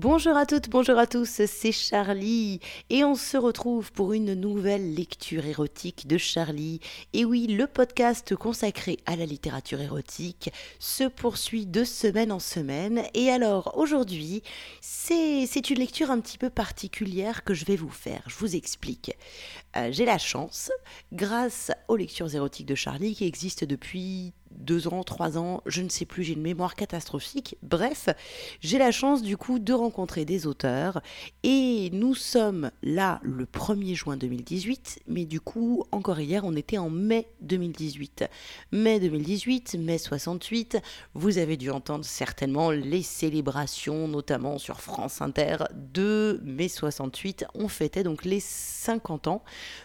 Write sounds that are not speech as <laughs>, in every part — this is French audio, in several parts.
Bonjour à toutes, bonjour à tous, c'est Charlie et on se retrouve pour une nouvelle lecture érotique de Charlie. Et oui, le podcast consacré à la littérature érotique se poursuit de semaine en semaine. Et alors aujourd'hui, c'est une lecture un petit peu particulière que je vais vous faire. Je vous explique. Euh, j'ai la chance, grâce aux lectures érotiques de Charlie qui existent depuis deux ans, trois ans, je ne sais plus, j'ai une mémoire catastrophique. Bref, j'ai la chance du coup de rencontrer des auteurs et nous sommes là le 1er juin 2018, mais du coup, encore hier, on était en mai 2018. Mai 2018, mai 68, vous avez dû entendre certainement les célébrations, notamment sur France Inter, de mai 68. On fêtait donc les 50 ans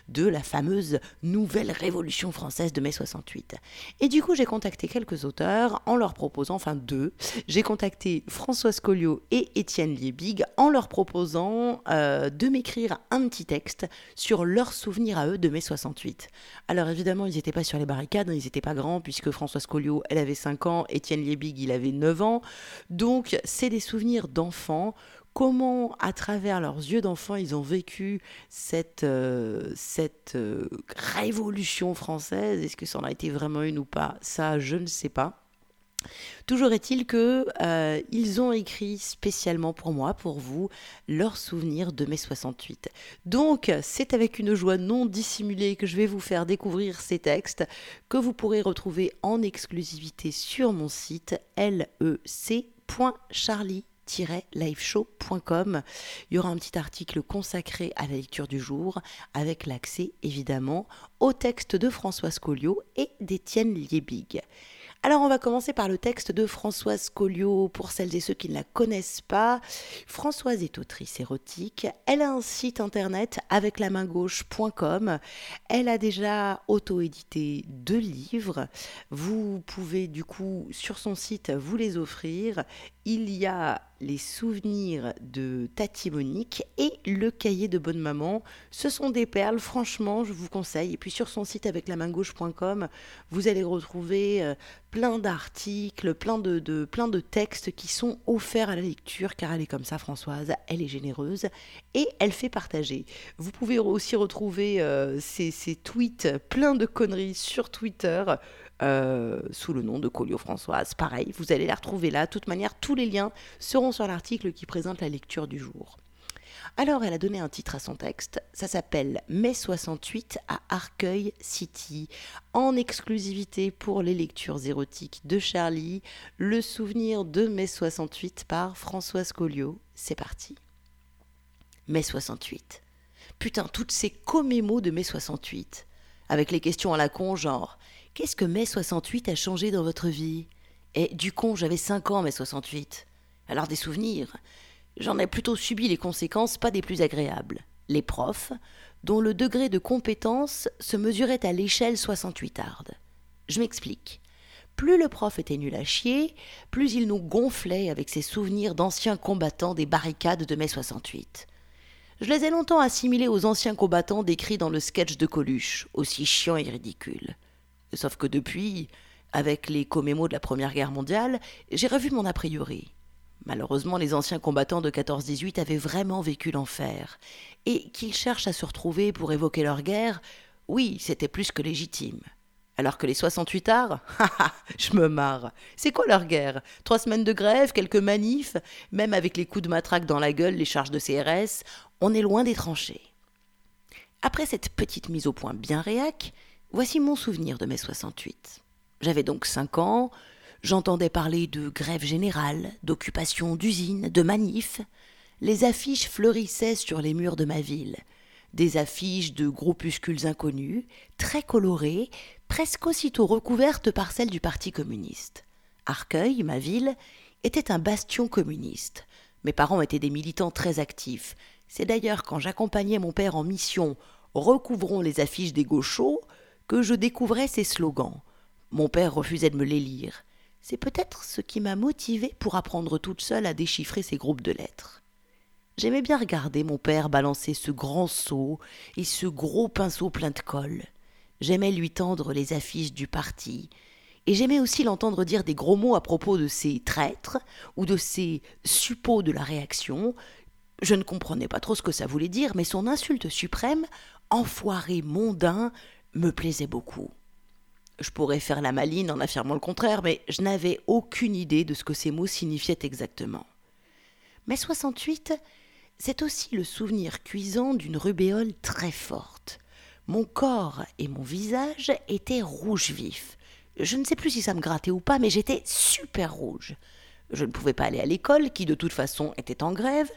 de la fameuse nouvelle révolution française de mai 68. Et du coup, j'ai contacté quelques auteurs en leur proposant, enfin deux, j'ai contacté Françoise Colliot et Étienne Liebig en leur proposant euh, de m'écrire un petit texte sur leurs souvenirs à eux de mai 68. Alors évidemment, ils n'étaient pas sur les barricades, hein, ils n'étaient pas grands, puisque Françoise Colliot, elle avait 5 ans, Étienne Liebig, il avait 9 ans. Donc, c'est des souvenirs d'enfants comment, à travers leurs yeux d'enfants, ils ont vécu cette, euh, cette euh, révolution française. Est-ce que ça en a été vraiment une ou pas? Ça, je ne sais pas. Toujours est-il que euh, ils ont écrit spécialement pour moi, pour vous, leurs souvenirs de mai 68. Donc, c'est avec une joie non dissimulée que je vais vous faire découvrir ces textes que vous pourrez retrouver en exclusivité sur mon site lec.charlie liveshow.com. Il y aura un petit article consacré à la lecture du jour, avec l'accès évidemment au texte de Françoise Colliot et d'Étienne Liebig. Alors on va commencer par le texte de Françoise Colliot pour celles et ceux qui ne la connaissent pas. Françoise est autrice érotique. Elle a un site internet avec la main gauche.com. Elle a déjà auto-édité deux livres. Vous pouvez du coup sur son site vous les offrir. Il y a les souvenirs de Tati Monique et le cahier de bonne maman. Ce sont des perles, franchement, je vous conseille. Et puis sur son site avec la main gauche.com, vous allez retrouver euh, plein d'articles, plein de, plein de textes qui sont offerts à la lecture, car elle est comme ça, Françoise, elle est généreuse et elle fait partager. Vous pouvez aussi retrouver euh, ces, ces tweets plein de conneries sur Twitter. Euh, sous le nom de Colio Françoise. Pareil, vous allez la retrouver là. De toute manière, tous les liens seront sur l'article qui présente la lecture du jour. Alors, elle a donné un titre à son texte. Ça s'appelle Mai 68 à Arcueil City, en exclusivité pour les lectures érotiques de Charlie. Le souvenir de mai 68 par Françoise Colliot. C'est parti. Mai 68. Putain, toutes ces commémos de mai 68. Avec les questions à la con, genre Qu'est-ce que mai 68 a changé dans votre vie? Et du con, j'avais 5 ans mai 68. Alors des souvenirs? J'en ai plutôt subi les conséquences pas des plus agréables. Les profs, dont le degré de compétence se mesurait à l'échelle 68 arde. Je m'explique. Plus le prof était nul à chier, plus il nous gonflait avec ses souvenirs d'anciens combattants des barricades de mai 68. Je les ai longtemps assimilés aux anciens combattants décrits dans le sketch de Coluche, aussi chiant et ridicule. Sauf que depuis, avec les commémos de la Première Guerre mondiale, j'ai revu mon a priori. Malheureusement, les anciens combattants de 14-18 avaient vraiment vécu l'enfer. Et qu'ils cherchent à se retrouver pour évoquer leur guerre, oui, c'était plus que légitime. Alors que les 68 arts, <laughs> je me marre. C'est quoi leur guerre? Trois semaines de grève, quelques manifs, même avec les coups de matraque dans la gueule, les charges de CRS, on est loin des tranchées. Après cette petite mise au point bien réac, Voici mon souvenir de mai 68. J'avais donc cinq ans, j'entendais parler de grève générale, d'occupation d'usines, de manifs. Les affiches fleurissaient sur les murs de ma ville. Des affiches de groupuscules inconnus, très colorées, presque aussitôt recouvertes par celles du Parti communiste. Arcueil, ma ville, était un bastion communiste. Mes parents étaient des militants très actifs. C'est d'ailleurs quand j'accompagnais mon père en mission Recouvrons les affiches des gauchos que je découvrais ces slogans. Mon père refusait de me les lire. C'est peut-être ce qui m'a motivée pour apprendre toute seule à déchiffrer ces groupes de lettres. J'aimais bien regarder mon père balancer ce grand seau et ce gros pinceau plein de colle. J'aimais lui tendre les affiches du parti. Et j'aimais aussi l'entendre dire des gros mots à propos de ces traîtres ou de ces suppôts de la réaction. Je ne comprenais pas trop ce que ça voulait dire, mais son insulte suprême, enfoiré mondain, me plaisait beaucoup. Je pourrais faire la maline en affirmant le contraire, mais je n'avais aucune idée de ce que ces mots signifiaient exactement. Mais 68, c'est aussi le souvenir cuisant d'une rubéole très forte. Mon corps et mon visage étaient rouges vifs. Je ne sais plus si ça me grattait ou pas, mais j'étais super rouge. Je ne pouvais pas aller à l'école, qui de toute façon était en grève,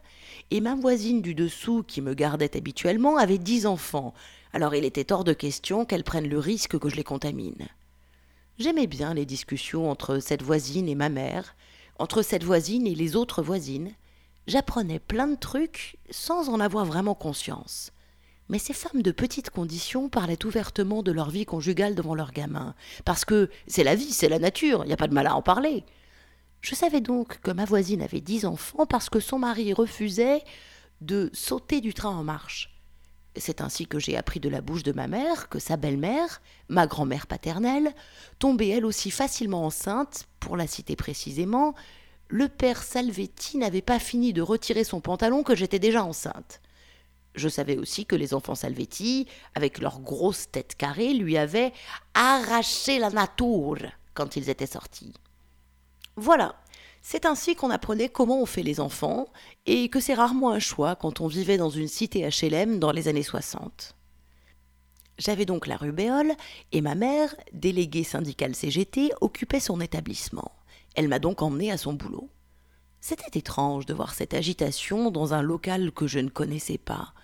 et ma voisine du dessous, qui me gardait habituellement, avait dix enfants, alors il était hors de question qu'elle prenne le risque que je les contamine. J'aimais bien les discussions entre cette voisine et ma mère, entre cette voisine et les autres voisines, j'apprenais plein de trucs sans en avoir vraiment conscience. Mais ces femmes de petite condition parlaient ouvertement de leur vie conjugale devant leurs gamins, parce que c'est la vie, c'est la nature, il n'y a pas de mal à en parler. Je savais donc que ma voisine avait dix enfants parce que son mari refusait de sauter du train en marche. C'est ainsi que j'ai appris de la bouche de ma mère que sa belle-mère, ma grand-mère paternelle, tombait elle aussi facilement enceinte, pour la citer précisément, le père Salvetti n'avait pas fini de retirer son pantalon que j'étais déjà enceinte. Je savais aussi que les enfants Salvetti, avec leurs grosses têtes carrées, lui avaient arraché la nature quand ils étaient sortis. Voilà, c'est ainsi qu'on apprenait comment on fait les enfants, et que c'est rarement un choix quand on vivait dans une cité HLM dans les années 60. J'avais donc la rubéole, et ma mère, déléguée syndicale CGT, occupait son établissement. Elle m'a donc emmené à son boulot. C'était étrange de voir cette agitation dans un local que je ne connaissais pas,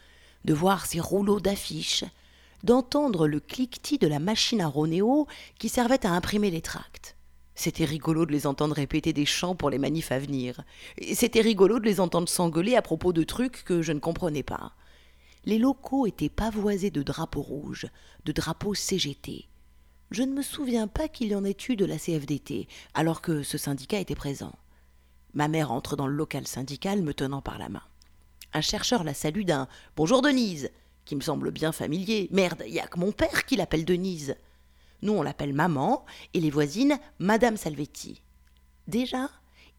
de voir ces rouleaux d'affiches, d'entendre le cliquetis de la machine à Ronéo qui servait à imprimer les tracts. C'était rigolo de les entendre répéter des chants pour les manifs à venir. C'était rigolo de les entendre s'engueuler à propos de trucs que je ne comprenais pas. Les locaux étaient pavoisés de drapeaux rouges, de drapeaux CGT. Je ne me souviens pas qu'il y en ait eu de la CFDT, alors que ce syndicat était présent. Ma mère entre dans le local syndical me tenant par la main. Un chercheur la salue d'un Bonjour Denise, qui me semble bien familier. Merde, il y a que mon père qui l'appelle Denise. Nous, on l'appelle maman, et les voisines Madame Salvetti. Déjà,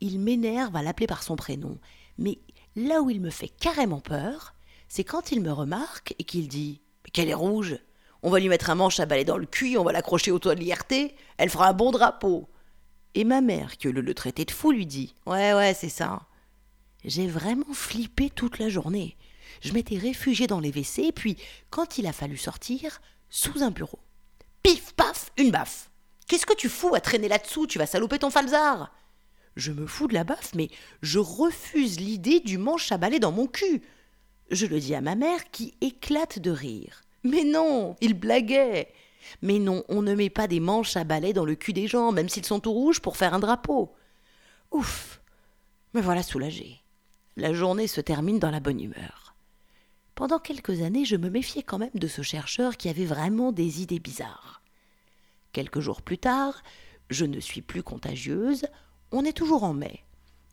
il m'énerve à l'appeler par son prénom, mais là où il me fait carrément peur, c'est quand il me remarque et qu'il dit qu'elle est rouge on va lui mettre un manche à balai dans le cul, on va l'accrocher au toit de l'IRT, elle fera un bon drapeau. Et ma mère, qui le, le traitait de fou, lui dit Ouais, ouais, c'est ça. J'ai vraiment flippé toute la journée. Je m'étais réfugiée dans les WC, puis, quand il a fallu sortir, sous un bureau. Une baffe. Qu'est-ce que tu fous à traîner là-dessous? Tu vas saloper ton falzar Je me fous de la baffe, mais je refuse l'idée du manche à balai dans mon cul. Je le dis à ma mère qui éclate de rire. Mais non, il blaguait. Mais non, on ne met pas des manches à balai dans le cul des gens, même s'ils sont tout rouges, pour faire un drapeau. Ouf. Me voilà soulagée. La journée se termine dans la bonne humeur. Pendant quelques années, je me méfiais quand même de ce chercheur qui avait vraiment des idées bizarres. Quelques jours plus tard, je ne suis plus contagieuse, on est toujours en mai.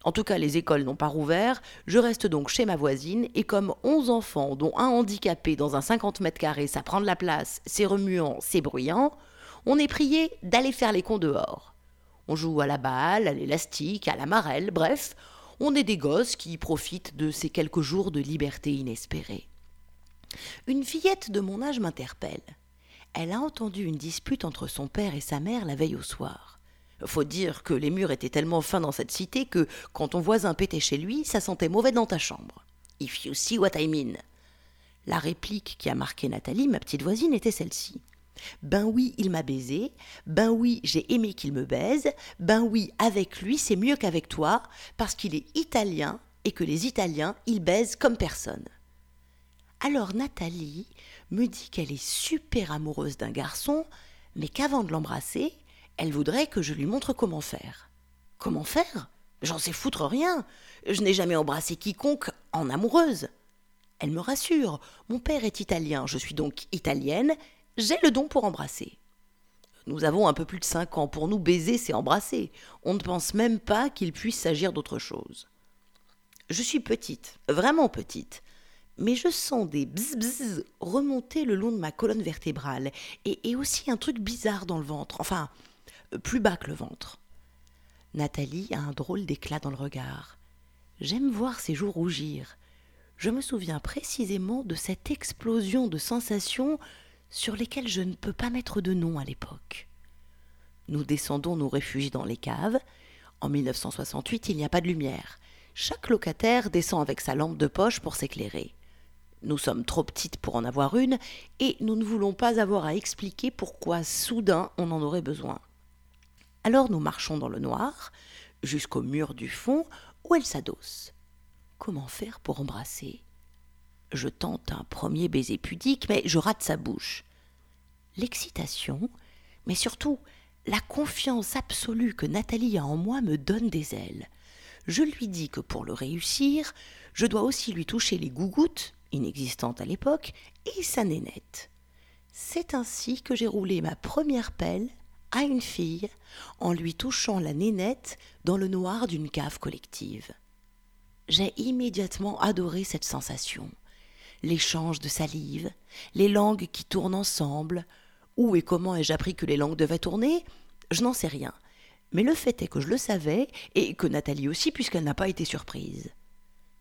En tout cas, les écoles n'ont pas rouvert. Je reste donc chez ma voisine et comme onze enfants, dont un handicapé dans un 50 mètres carrés, ça prend de la place, c'est remuant, c'est bruyant, on est prié d'aller faire les cons dehors. On joue à la balle, à l'élastique, à la marelle, bref, on est des gosses qui profitent de ces quelques jours de liberté inespérée. Une fillette de mon âge m'interpelle. Elle a entendu une dispute entre son père et sa mère la veille au soir. Faut dire que les murs étaient tellement fins dans cette cité que, quand ton voisin pétait chez lui, ça sentait mauvais dans ta chambre. If you see what I mean. La réplique qui a marqué Nathalie, ma petite voisine, était celle-ci. Ben oui, il m'a baisé. Ben oui, j'ai aimé qu'il me baise. Ben oui, avec lui, c'est mieux qu'avec toi, parce qu'il est italien et que les Italiens, ils baisent comme personne. Alors Nathalie me dit qu'elle est super amoureuse d'un garçon, mais qu'avant de l'embrasser, elle voudrait que je lui montre comment faire. Comment faire? J'en sais foutre rien. Je n'ai jamais embrassé quiconque en amoureuse. Elle me rassure. Mon père est italien, je suis donc italienne. J'ai le don pour embrasser. Nous avons un peu plus de cinq ans. Pour nous, baiser, c'est embrasser. On ne pense même pas qu'il puisse s'agir d'autre chose. Je suis petite, vraiment petite, mais je sens des bzz remonter le long de ma colonne vertébrale et, aussi un truc bizarre dans le ventre. Enfin, plus bas que le ventre. Nathalie a un drôle d'éclat dans le regard. J'aime voir ses joues rougir. Je me souviens précisément de cette explosion de sensations sur lesquelles je ne peux pas mettre de nom à l'époque. Nous descendons nous réfugier dans les caves. En 1968, il n'y a pas de lumière. Chaque locataire descend avec sa lampe de poche pour s'éclairer. Nous sommes trop petites pour en avoir une, et nous ne voulons pas avoir à expliquer pourquoi soudain on en aurait besoin. Alors nous marchons dans le noir, jusqu'au mur du fond où elle s'adosse. Comment faire pour embrasser? Je tente un premier baiser pudique, mais je rate sa bouche. L'excitation, mais surtout la confiance absolue que Nathalie a en moi me donne des ailes. Je lui dis que pour le réussir, je dois aussi lui toucher les gougouttes, inexistantes à l'époque, et sa nénette. C'est ainsi que j'ai roulé ma première pelle à une fille en lui touchant la nénette dans le noir d'une cave collective. J'ai immédiatement adoré cette sensation. L'échange de salive, les langues qui tournent ensemble. Où et comment ai-je appris que les langues devaient tourner? Je n'en sais rien. Mais le fait est que je le savais, et que Nathalie aussi, puisqu'elle n'a pas été surprise.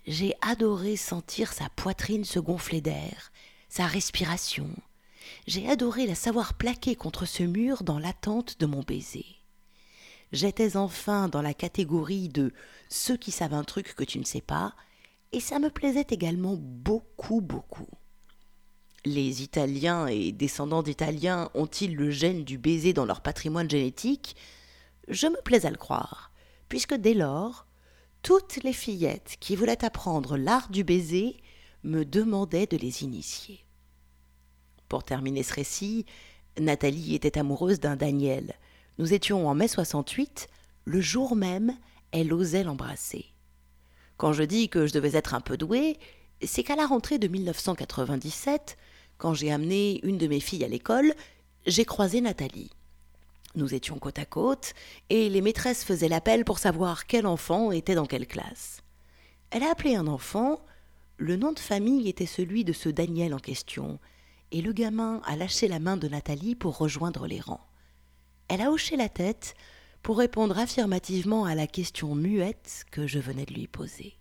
J'ai adoré sentir sa poitrine se gonfler d'air, sa respiration, j'ai adoré la savoir plaquer contre ce mur dans l'attente de mon baiser. J'étais enfin dans la catégorie de ceux qui savent un truc que tu ne sais pas, et ça me plaisait également beaucoup, beaucoup. Les Italiens et descendants d'Italiens ont-ils le gène du baiser dans leur patrimoine génétique? Je me plais à le croire, puisque dès lors, toutes les fillettes qui voulaient apprendre l'art du baiser me demandaient de les initier. Pour terminer ce récit, Nathalie était amoureuse d'un Daniel. Nous étions en mai 68, le jour même, elle osait l'embrasser. Quand je dis que je devais être un peu douée, c'est qu'à la rentrée de 1997, quand j'ai amené une de mes filles à l'école, j'ai croisé Nathalie. Nous étions côte à côte, et les maîtresses faisaient l'appel pour savoir quel enfant était dans quelle classe. Elle a appelé un enfant, le nom de famille était celui de ce Daniel en question, et le gamin a lâché la main de Nathalie pour rejoindre les rangs. Elle a hoché la tête pour répondre affirmativement à la question muette que je venais de lui poser.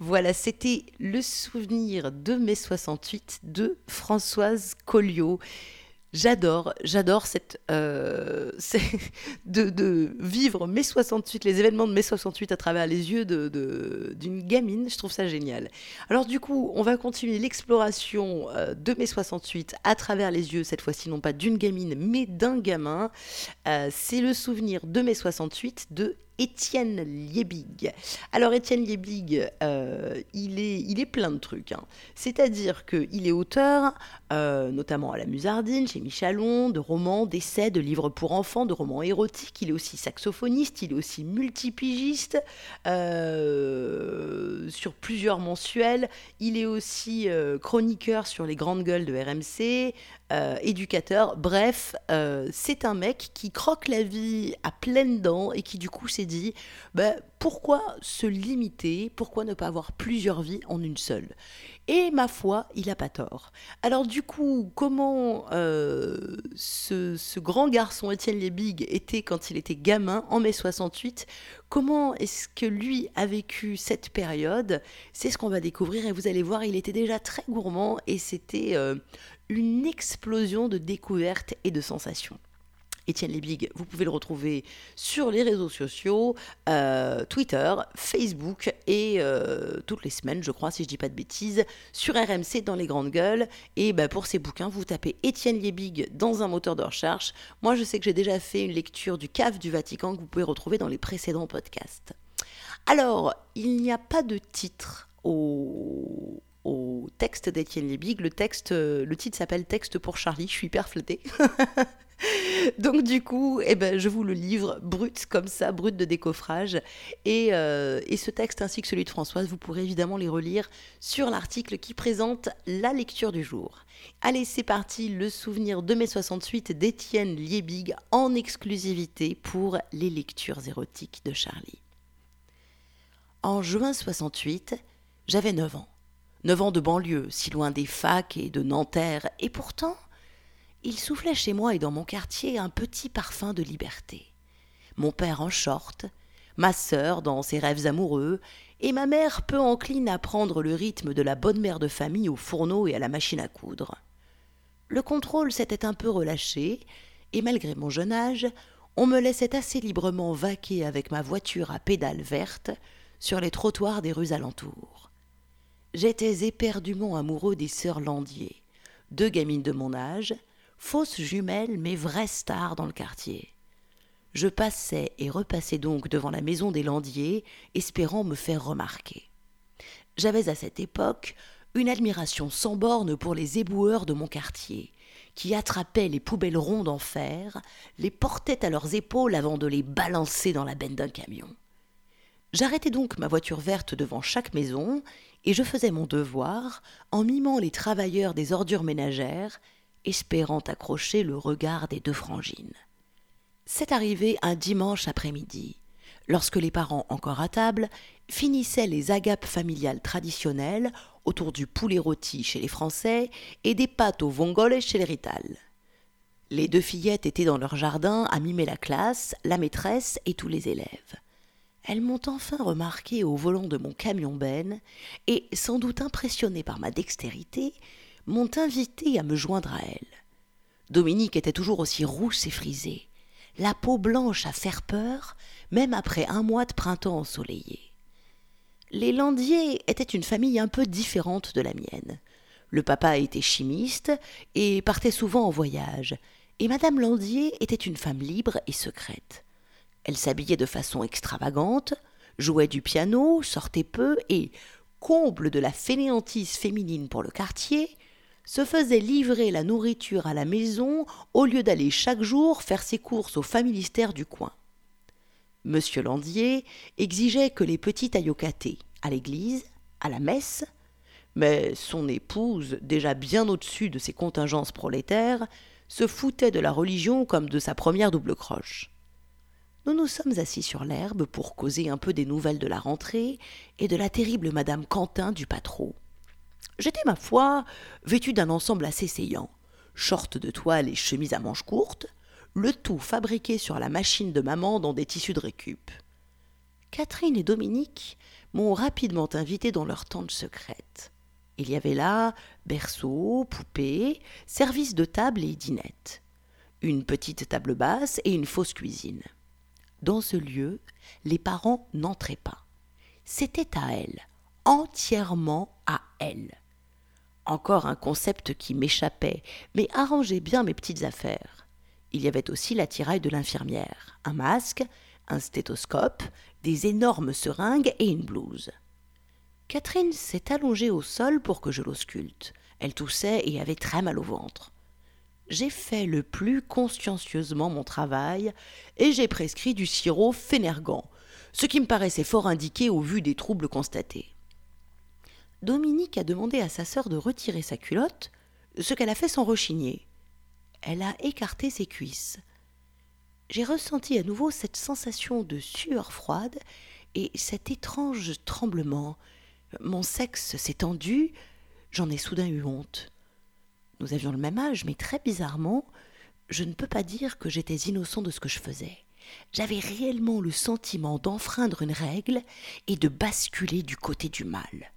Voilà, c'était le souvenir de mai 68 de Françoise Colliot. J'adore, j'adore cette, euh, <laughs> de, vivre mai 68, les événements de mai 68 à travers les yeux d'une de, gamine. Je trouve ça génial. Alors du coup, on va continuer l'exploration euh, de mai 68 à travers les yeux, cette fois-ci non pas d'une gamine, mais d'un gamin. Euh, c'est le souvenir de mai 68 de Étienne Liebig. Alors Étienne Liebig, euh, il, est, il est plein de trucs. Hein. C'est-à-dire qu'il est auteur, euh, notamment à la Musardine, chez Michalon, de romans, d'essais, de livres pour enfants, de romans érotiques. Il est aussi saxophoniste, il est aussi multipigiste euh, sur plusieurs mensuels. Il est aussi chroniqueur sur les grandes gueules de RMC, euh, éducateur. Bref, euh, c'est un mec qui croque la vie à pleines dents et qui du coup s'est dit bah, pourquoi se limiter? Pourquoi ne pas avoir plusieurs vies en une seule? Et ma foi, il a pas tort. Alors du coup, comment euh, ce, grand garçon Étienne Lebig était quand il était gamin en mai 68 Comment est-ce que lui a vécu cette période? C'est ce qu'on va découvrir et vous allez voir, il était déjà très gourmand et c'était une explosion de découvertes et de sensations. Étienne Lebig, vous pouvez le retrouver sur les réseaux sociaux, euh, Twitter, Facebook et euh, toutes les semaines, je crois, si je dis pas de bêtises, sur RMC dans les grandes gueules. Et bah, pour ces bouquins, vous tapez Étienne Lebig dans un moteur de recherche. Moi, je sais que j'ai déjà fait une lecture du CAF du Vatican que vous pouvez retrouver dans les précédents podcasts. Alors, il n'y a pas de titre au, au texte d'Étienne Lebig. Le, texte, euh, le titre s'appelle Texte pour Charlie. Je suis hyper flattée. <laughs> Donc du coup, eh ben, je vous le livre brut comme ça, brut de décoffrage. Et, euh, et, ce texte ainsi que celui de Françoise, vous pourrez évidemment les relire sur l'article qui présente la lecture du jour. Allez, c'est parti, le souvenir de mai 68 d'Étienne Liebig en exclusivité pour les lectures érotiques de Charlie. En juin 68, j'avais 9 ans. Neuf ans de banlieue, si loin des facs et de Nanterre, et pourtant, Il soufflait chez moi et dans mon quartier un petit parfum de liberté. Mon père en short, ma sœur dans ses rêves amoureux, et ma mère peu encline à prendre le rythme de la bonne mère de famille au fourneau et à la machine à coudre. Le contrôle s'était un peu relâché, et malgré mon jeune âge, on me laissait assez librement vaquer avec ma voiture à pédales vertes sur les trottoirs des rues alentours. J'étais éperdument amoureux des sœurs Landier, deux gamines de mon âge, fausses jumelles mais vraies stars dans le quartier. Je passais et repassais donc devant la maison des Landiers, espérant me faire remarquer. J'avais à cette époque une admiration sans borne pour les éboueurs de mon quartier, qui attrapaient les poubelles rondes en fer, les portaient à leurs épaules avant de les balancer dans la benne d'un camion. J'arrêtais donc ma voiture verte devant chaque maison, et je faisais mon devoir en mimant les travailleurs des ordures ménagères, espérant accrocher le regard des deux frangines. C'est arrivé un dimanche après-midi, lorsque les parents encore à table finissaient les agapes familiales traditionnelles autour du poulet rôti chez les Français et des pâtes au vongole chez les Rital. Les deux fillettes étaient dans leur jardin à mimer la classe, la maîtresse et tous les élèves. Elles m'ont enfin remarqué au volant de mon camion benne et, sans doute impressionnées par ma dextérité, m'ont invité à me joindre à elles. Dominique était toujours aussi rousse et frisée la peau blanche à faire peur, même après un mois de printemps ensoleillé. Les Landiers étaient une famille un peu différente de la mienne. Le papa était chimiste et partait souvent en voyage, et Madame Landier était une femme libre et secrète. Elle s'habillait de façon extravagante, jouait du piano, sortait peu et, comble de la fainéantise féminine pour le quartier, se faisait livrer la nourriture à la maison au lieu d'aller chaque jour faire ses courses au familistère du coin. Monsieur Landier exigeait que les petits au à l'église, à la messe, mais son épouse, déjà bien au-dessus de ses contingences prolétaires, se foutait de la religion comme de sa première double croche. Nous nous sommes assis sur l'herbe pour causer un peu des nouvelles de la rentrée et de la terrible Madame Quentin du Patro. J'étais, ma foi, vêtu d'un ensemble assez saillant, short de toile et chemise à manches courtes, le tout fabriqué sur la machine de maman dans des tissus de récup. Catherine et Dominique m'ont rapidement invité dans leur tente secrète. Il y avait là berceau, poupée, service de table et dinette, une petite table basse et une fausse cuisine. Dans ce lieu, les parents n'entraient pas. C'était à elles, entièrement à elles. Encore un concept qui m'échappait, mais arrangeait bien mes petites affaires. Il y avait aussi l'attirail de l'infirmière, un masque, un stéthoscope, des énormes seringues et une blouse. Catherine s'est allongée au sol pour que je l'ausculte. Elle toussait et avait très mal au ventre. J'ai fait le plus consciencieusement mon travail et j'ai prescrit du sirop fénergant, ce qui me paraissait fort indiqué au vu des troubles constatés. Dominique a demandé à sa sœur de retirer sa culotte, ce qu'elle a fait sans rechigner. Elle a écarté ses cuisses. J'ai ressenti à nouveau cette sensation de sueur froide et cet étrange tremblement. Mon sexe s'est tendu, j'en ai soudain eu honte. Nous avions le même âge, mais très bizarrement, je ne peux pas dire que j'étais innocent de ce que je faisais. J'avais réellement le sentiment d'enfreindre une règle et de basculer du côté du mal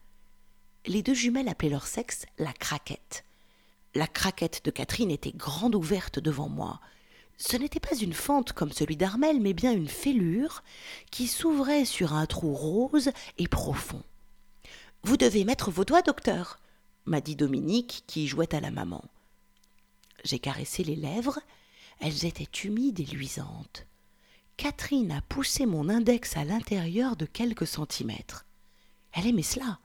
les deux jumelles appelaient leur sexe la craquette. La craquette de Catherine était grande ouverte devant moi. Ce n'était pas une fente comme celui d'Armel, mais bien une fêlure qui s'ouvrait sur un trou rose et profond. Vous devez mettre vos doigts, docteur, m'a dit Dominique, qui jouait à la maman. J'ai caressé les lèvres, elles étaient humides et luisantes. Catherine a poussé mon index à l'intérieur de quelques centimètres. Elle aimait cela.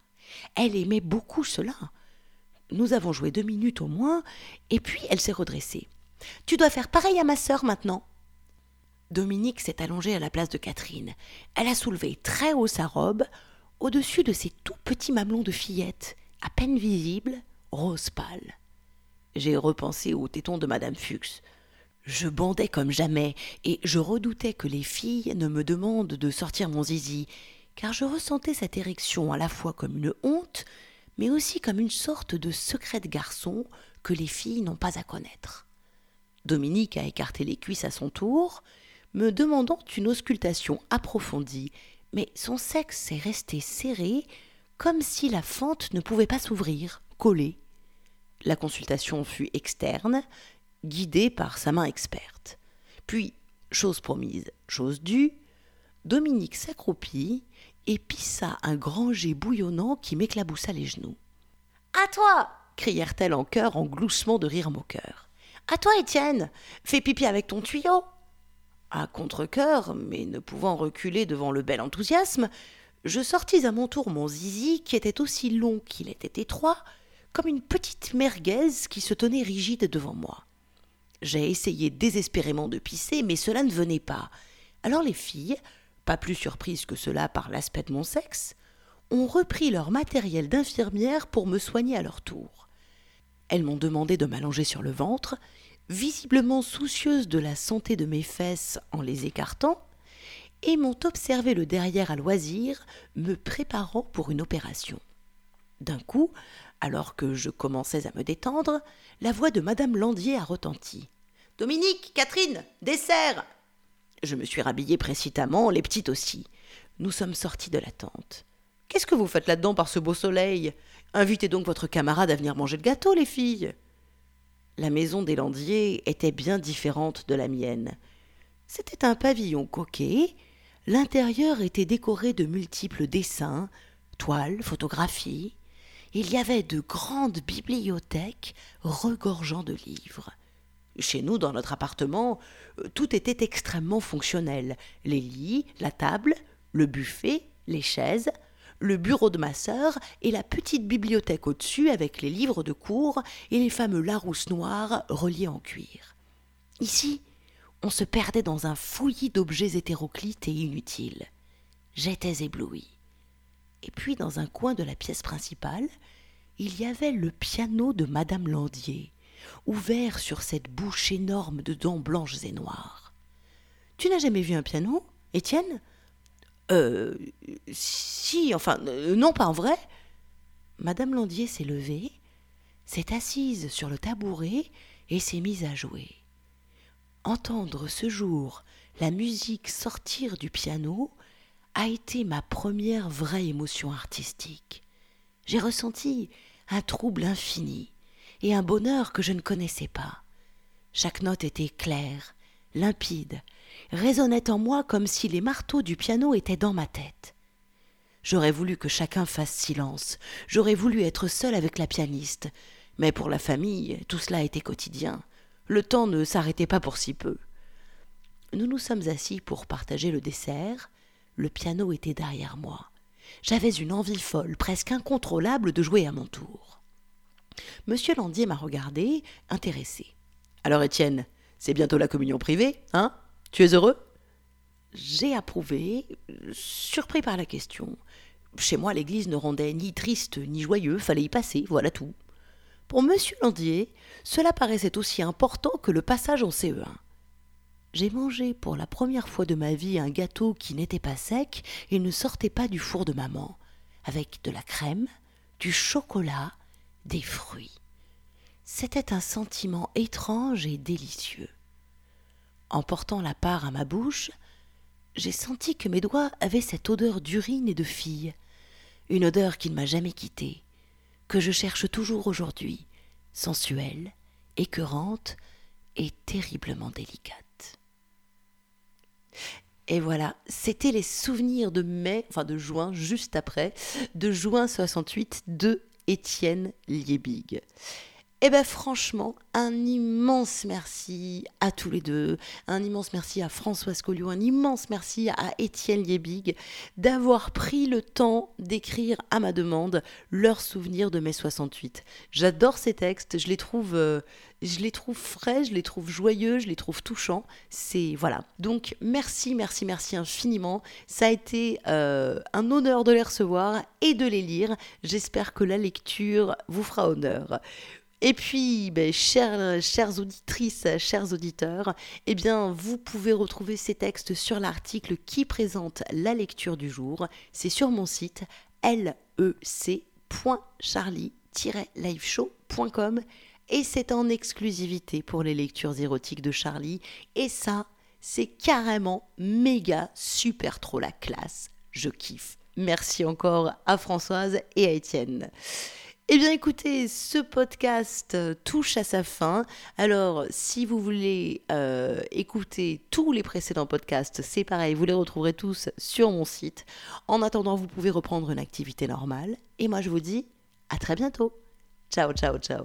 Elle aimait beaucoup cela. Nous avons joué deux minutes au moins, et puis elle s'est redressée. Tu dois faire pareil à ma sœur maintenant. Dominique s'est allongée à la place de Catherine. Elle a soulevé très haut sa robe, au-dessus de ses tout petits mamelons de fillette, à peine visibles, rose pâle. J'ai repensé au téton de Madame Fuchs. Je bandais comme jamais, et je redoutais que les filles ne me demandent de sortir mon zizi, car je ressentais cette érection à la fois comme une honte, mais aussi comme une sorte de secret de garçon que les filles n'ont pas à connaître. Dominique a écarté les cuisses à son tour, me demandant une auscultation approfondie, mais son sexe est resté serré, comme si la fente ne pouvait pas s'ouvrir, collée. La consultation fut externe, guidée par sa main experte. Puis, chose promise, chose due, Dominique s'accroupit et pissa un grand jet bouillonnant qui m'éclaboussa les genoux. À toi crièrent-elles en chœur en gloussement de rire moqueur. À toi, Étienne Fais pipi avec ton tuyau À contre-cœur, mais ne pouvant reculer devant le bel enthousiasme, je sortis à mon tour mon zizi qui était aussi long qu'il était étroit, comme une petite merguez qui se tenait rigide devant moi. J'ai essayé désespérément de pisser, mais cela ne venait pas. Alors les filles, pas plus surprises que cela par l'aspect de mon sexe, ont repris leur matériel d'infirmière pour me soigner à leur tour. Elles m'ont demandé de m'allonger sur le ventre, visiblement soucieuses de la santé de mes fesses en les écartant, et m'ont observé le derrière à loisir, me préparant pour une opération. D'un coup, alors que je commençais à me détendre, la voix de madame Landier a retenti. Dominique, Catherine, dessert je me suis rhabillée précipitamment, les petites aussi. Nous sommes sortis de la tente. Qu'est-ce que vous faites là-dedans par ce beau soleil? Invitez donc votre camarade à venir manger le gâteau, les filles. La maison des Landiers était bien différente de la mienne. C'était un pavillon coquet. L'intérieur était décoré de multiples dessins, toiles, photographies. Il y avait de grandes bibliothèques regorgeant de livres. Chez nous, dans notre appartement, euh, tout était extrêmement fonctionnel. Les lits, la table, le buffet, les chaises, le bureau de ma sœur et la petite bibliothèque au-dessus avec les livres de cours et les fameux Larousse noirs reliés en cuir. Ici, on se perdait dans un fouillis d'objets hétéroclites et inutiles. J'étais ébloui. Et puis, dans un coin de la pièce principale, il y avait le piano de Madame Landier, ouvert sur cette bouche énorme de dents blanches et noires. Tu n'as jamais vu un piano, Étienne Euh. Si, enfin, euh, non, pas en vrai. Madame Landier s'est levée, s'est assise sur le tabouret et s'est mise à jouer. Entendre ce jour la musique sortir du piano a été ma première vraie émotion artistique. J'ai ressenti un trouble infini, et un bonheur que je ne connaissais pas. Chaque note était claire, limpide, résonnait en moi comme si les marteaux du piano étaient dans ma tête. J'aurais voulu que chacun fasse silence, j'aurais voulu être seul avec la pianiste, mais pour la famille, tout cela était quotidien. Le temps ne s'arrêtait pas pour si peu. Nous nous sommes assis pour partager le dessert. Le piano était derrière moi. J'avais une envie folle, presque incontrôlable, de jouer à mon tour. Monsieur Landier m'a regardé, intéressé. Alors Étienne, c'est bientôt la communion privée, hein? Tu es heureux? J'ai approuvé, surpris par la question. Chez moi, l'église ne rendait ni triste ni joyeux, fallait y passer, voilà tout. Pour monsieur Landier, cela paraissait aussi important que le passage en CE1. J'ai mangé pour la première fois de ma vie un gâteau qui n'était pas sec et ne sortait pas du four de maman, avec de la crème, du chocolat des fruits. C'était un sentiment étrange et délicieux. En portant la part à ma bouche, j'ai senti que mes doigts avaient cette odeur d'urine et de fille, une odeur qui ne m'a jamais quittée, que je cherche toujours aujourd'hui, sensuelle, écœurante et terriblement délicate. Et voilà, c'était les souvenirs de mai, enfin de juin, juste après, de juin 68 de Étienne Liebig. Eh bien franchement, un immense merci à tous les deux, un immense merci à Françoise Colliot, un immense merci à Étienne Liebig d'avoir pris le temps d'écrire à ma demande leurs souvenirs de mai 68. J'adore ces textes, je les trouve euh, je les trouve frais, je les trouve joyeux, je les trouve touchants. C'est voilà. Donc merci, merci, merci infiniment. Ça a été euh, un honneur de les recevoir et de les lire. J'espère que la lecture vous fera honneur. Et puis, ben, chères, auditrices, chers auditeurs, eh bien, vous pouvez retrouver ces textes sur l'article qui présente la lecture du jour. C'est sur mon site lec.charlie-liveshow.com Et c'est en exclusivité pour les lectures érotiques de Charlie. Et ça, c'est carrément méga super trop la classe. Je kiffe. Merci encore à Françoise et à Étienne. Eh bien écoutez, ce podcast euh, touche à sa fin. Alors si vous voulez euh, écouter tous les précédents podcasts, c'est pareil, vous les retrouverez tous sur mon site. En attendant, vous pouvez reprendre une activité normale. Et moi je vous dis à très bientôt. Ciao, ciao, ciao.